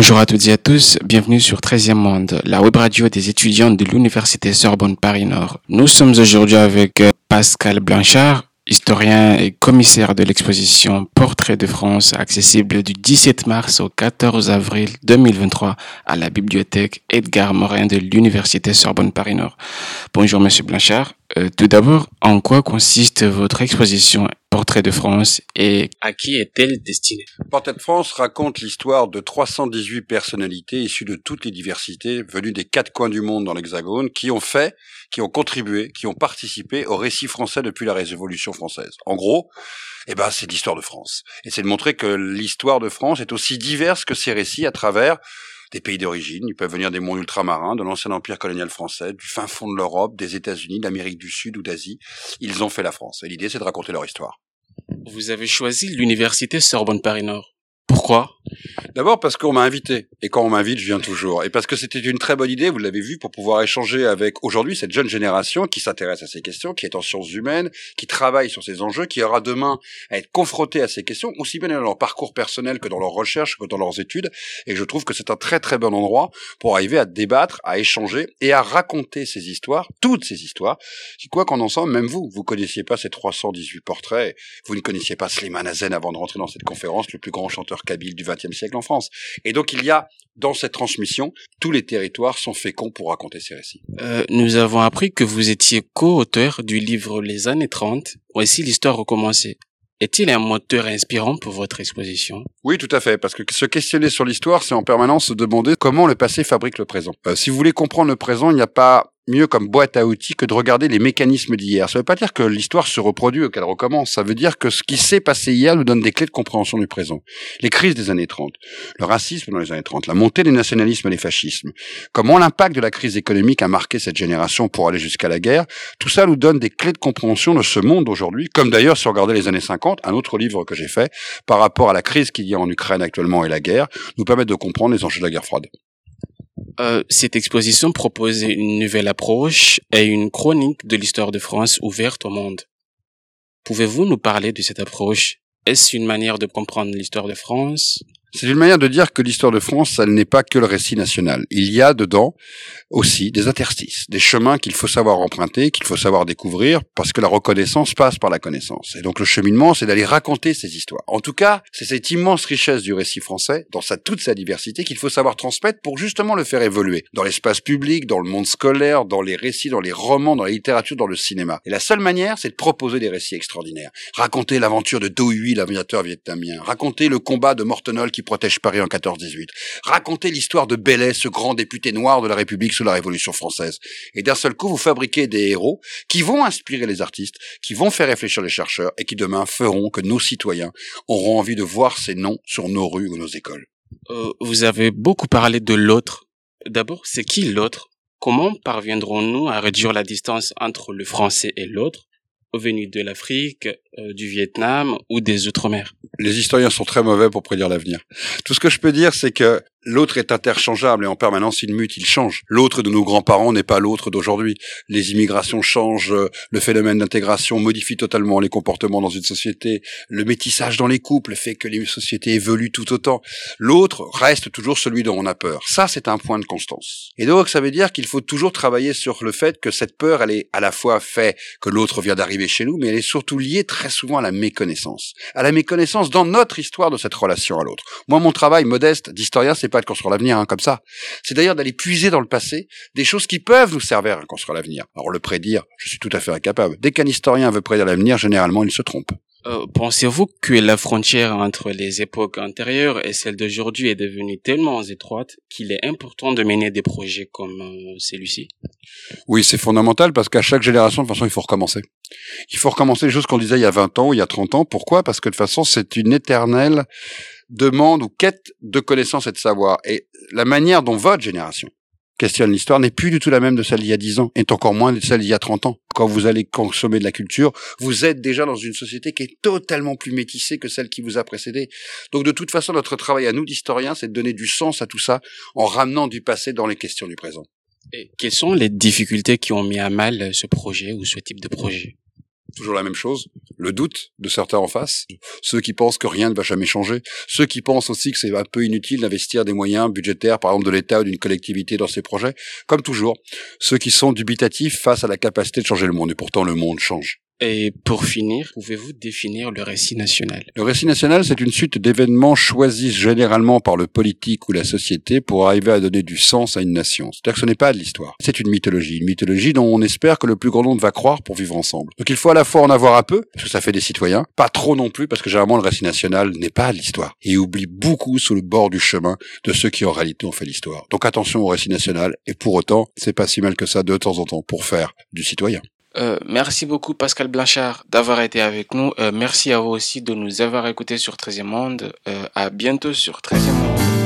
Bonjour à toutes et à tous, bienvenue sur 13e Monde, la web radio des étudiants de l'Université Sorbonne Paris-Nord. Nous sommes aujourd'hui avec euh, Pascal Blanchard, historien et commissaire de l'exposition Portrait de France accessible du 17 mars au 14 avril 2023 à la bibliothèque Edgar Morin de l'Université Sorbonne Paris-Nord. Bonjour Monsieur Blanchard. Euh, tout d'abord, en quoi consiste votre exposition Portrait de France et à qui est-elle destinée Portrait de France raconte l'histoire de 318 personnalités issues de toutes les diversités venues des quatre coins du monde dans l'Hexagone qui ont fait, qui ont contribué, qui ont participé au récit français depuis la Révolution française. En gros, eh ben, c'est l'histoire de France. Et c'est de montrer que l'histoire de France est aussi diverse que ces récits à travers des pays d'origine. Ils peuvent venir des mondes ultramarins, de l'ancien empire colonial français, du fin fond de l'Europe, des États-Unis, d'Amérique du Sud ou d'Asie. Ils ont fait la France. Et l'idée, c'est de raconter leur histoire. Vous avez choisi l'université Sorbonne Paris-Nord. Pourquoi? D'abord parce qu'on m'a invité. Et quand on m'invite, je viens toujours. Et parce que c'était une très bonne idée, vous l'avez vu, pour pouvoir échanger avec aujourd'hui cette jeune génération qui s'intéresse à ces questions, qui est en sciences humaines, qui travaille sur ces enjeux, qui aura demain à être confronté à ces questions, aussi bien dans leur parcours personnel que dans leurs recherches, que dans leurs études. Et je trouve que c'est un très très bon endroit pour arriver à débattre, à échanger et à raconter ces histoires, toutes ces histoires, qui quoi qu'en ensemble, même vous, vous connaissiez pas ces 318 portraits, vous ne connaissiez pas Slimane Azen avant de rentrer dans cette conférence, le plus grand chanteur kabyle du XXe siècle en France. Et donc il y a dans cette transmission, tous les territoires sont féconds pour raconter ces récits. Euh, nous avons appris que vous étiez co-auteur du livre Les années 30, Voici l'histoire recommencée. Est-il un moteur inspirant pour votre exposition? Oui, tout à fait, parce que se questionner sur l'histoire, c'est en permanence se demander comment le passé fabrique le présent. Euh, si vous voulez comprendre le présent, il n'y a pas mieux comme boîte à outils que de regarder les mécanismes d'hier. Ça ne veut pas dire que l'histoire se reproduit ou qu'elle recommence. Ça veut dire que ce qui s'est passé hier nous donne des clés de compréhension du présent. Les crises des années 30, le racisme dans les années 30, la montée des nationalismes et des fascismes, comment l'impact de la crise économique a marqué cette génération pour aller jusqu'à la guerre, tout ça nous donne des clés de compréhension de ce monde aujourd'hui, comme d'ailleurs si on regardait les années 50, un autre livre que j'ai fait par rapport à la crise qu'il y a en Ukraine actuellement et la guerre, nous permet de comprendre les enjeux de la guerre froide. Euh, cette exposition proposait une nouvelle approche et une chronique de l'histoire de France ouverte au monde. Pouvez-vous nous parler de cette approche? Est-ce une manière de comprendre l'histoire de France? C'est une manière de dire que l'histoire de France, elle n'est pas que le récit national. Il y a dedans aussi des interstices, des chemins qu'il faut savoir emprunter, qu'il faut savoir découvrir, parce que la reconnaissance passe par la connaissance. Et donc le cheminement, c'est d'aller raconter ces histoires. En tout cas, c'est cette immense richesse du récit français, dans sa, toute sa diversité, qu'il faut savoir transmettre pour justement le faire évoluer. Dans l'espace public, dans le monde scolaire, dans les récits, dans les romans, dans la littérature, dans le cinéma. Et la seule manière, c'est de proposer des récits extraordinaires. Raconter l'aventure de Do Huy, l'aviateur vietnamien. Raconter le combat de Mortenol qui protège Paris en 14-18. Raconter l'histoire de Bellet, ce grand député noir de la République sous la Révolution française. Et d'un seul coup, vous fabriquez des héros qui vont inspirer les artistes, qui vont faire réfléchir les chercheurs et qui demain feront que nos citoyens auront envie de voir ces noms sur nos rues ou nos écoles. Euh, vous avez beaucoup parlé de l'autre. D'abord, c'est qui l'autre? Comment parviendrons-nous à réduire la distance entre le français et l'autre venus de l'Afrique, euh, du Vietnam ou des Outre-mer? Les historiens sont très mauvais pour prédire l'avenir. Tout ce que je peux dire, c'est que L'autre est interchangeable et en permanence il mute, il change. L'autre de nos grands-parents n'est pas l'autre d'aujourd'hui. Les immigrations changent, le phénomène d'intégration modifie totalement les comportements dans une société. Le métissage dans les couples fait que les sociétés évoluent tout autant. L'autre reste toujours celui dont on a peur. Ça, c'est un point de constance. Et donc, ça veut dire qu'il faut toujours travailler sur le fait que cette peur, elle est à la fois fait que l'autre vient d'arriver chez nous, mais elle est surtout liée très souvent à la méconnaissance. À la méconnaissance dans notre histoire de cette relation à l'autre. Moi, mon travail modeste d'historien, c'est pas de construire l'avenir hein, comme ça. C'est d'ailleurs d'aller puiser dans le passé des choses qui peuvent nous servir à construire l'avenir. Alors le prédire, je suis tout à fait incapable. Dès qu'un historien veut prédire l'avenir, généralement il se trompe. Euh, Pensez-vous que la frontière entre les époques antérieures et celle d'aujourd'hui est devenue tellement étroite qu'il est important de mener des projets comme euh, celui-ci? Oui, c'est fondamental parce qu'à chaque génération, de toute façon, il faut recommencer. Il faut recommencer les choses qu'on disait il y a 20 ans, il y a 30 ans. Pourquoi? Parce que de toute façon, c'est une éternelle demande ou quête de connaissance et de savoir. Et la manière dont votre génération questionne l'histoire n'est plus du tout la même de celle d'il y a 10 ans, et encore moins de celle d'il y a 30 ans. Quand vous allez consommer de la culture, vous êtes déjà dans une société qui est totalement plus métissée que celle qui vous a précédé. Donc de toute façon, notre travail à nous d'historiens, c'est de donner du sens à tout ça en ramenant du passé dans les questions du présent. Et quelles sont les difficultés qui ont mis à mal ce projet ou ce type de projet? Toujours la même chose, le doute de certains en face, ceux qui pensent que rien ne va jamais changer, ceux qui pensent aussi que c'est un peu inutile d'investir des moyens budgétaires, par exemple de l'État ou d'une collectivité dans ces projets, comme toujours, ceux qui sont dubitatifs face à la capacité de changer le monde, et pourtant le monde change. Et pour finir, pouvez-vous définir le récit national? Le récit national, c'est une suite d'événements choisis généralement par le politique ou la société pour arriver à donner du sens à une nation. C'est-à-dire que ce n'est pas de l'histoire, c'est une mythologie, une mythologie dont on espère que le plus grand nombre va croire pour vivre ensemble. Donc il faut à la fois en avoir un peu, parce que ça fait des citoyens, pas trop non plus, parce que généralement le récit national n'est pas de l'histoire, et oublie beaucoup sous le bord du chemin de ceux qui en réalité ont fait l'histoire. Donc attention au récit national, et pour autant, c'est pas si mal que ça de temps en temps pour faire du citoyen. Euh, merci beaucoup Pascal Blanchard d'avoir été avec nous. Euh, merci à vous aussi de nous avoir écoutés sur 13e Monde. Euh, à bientôt sur 13e Monde.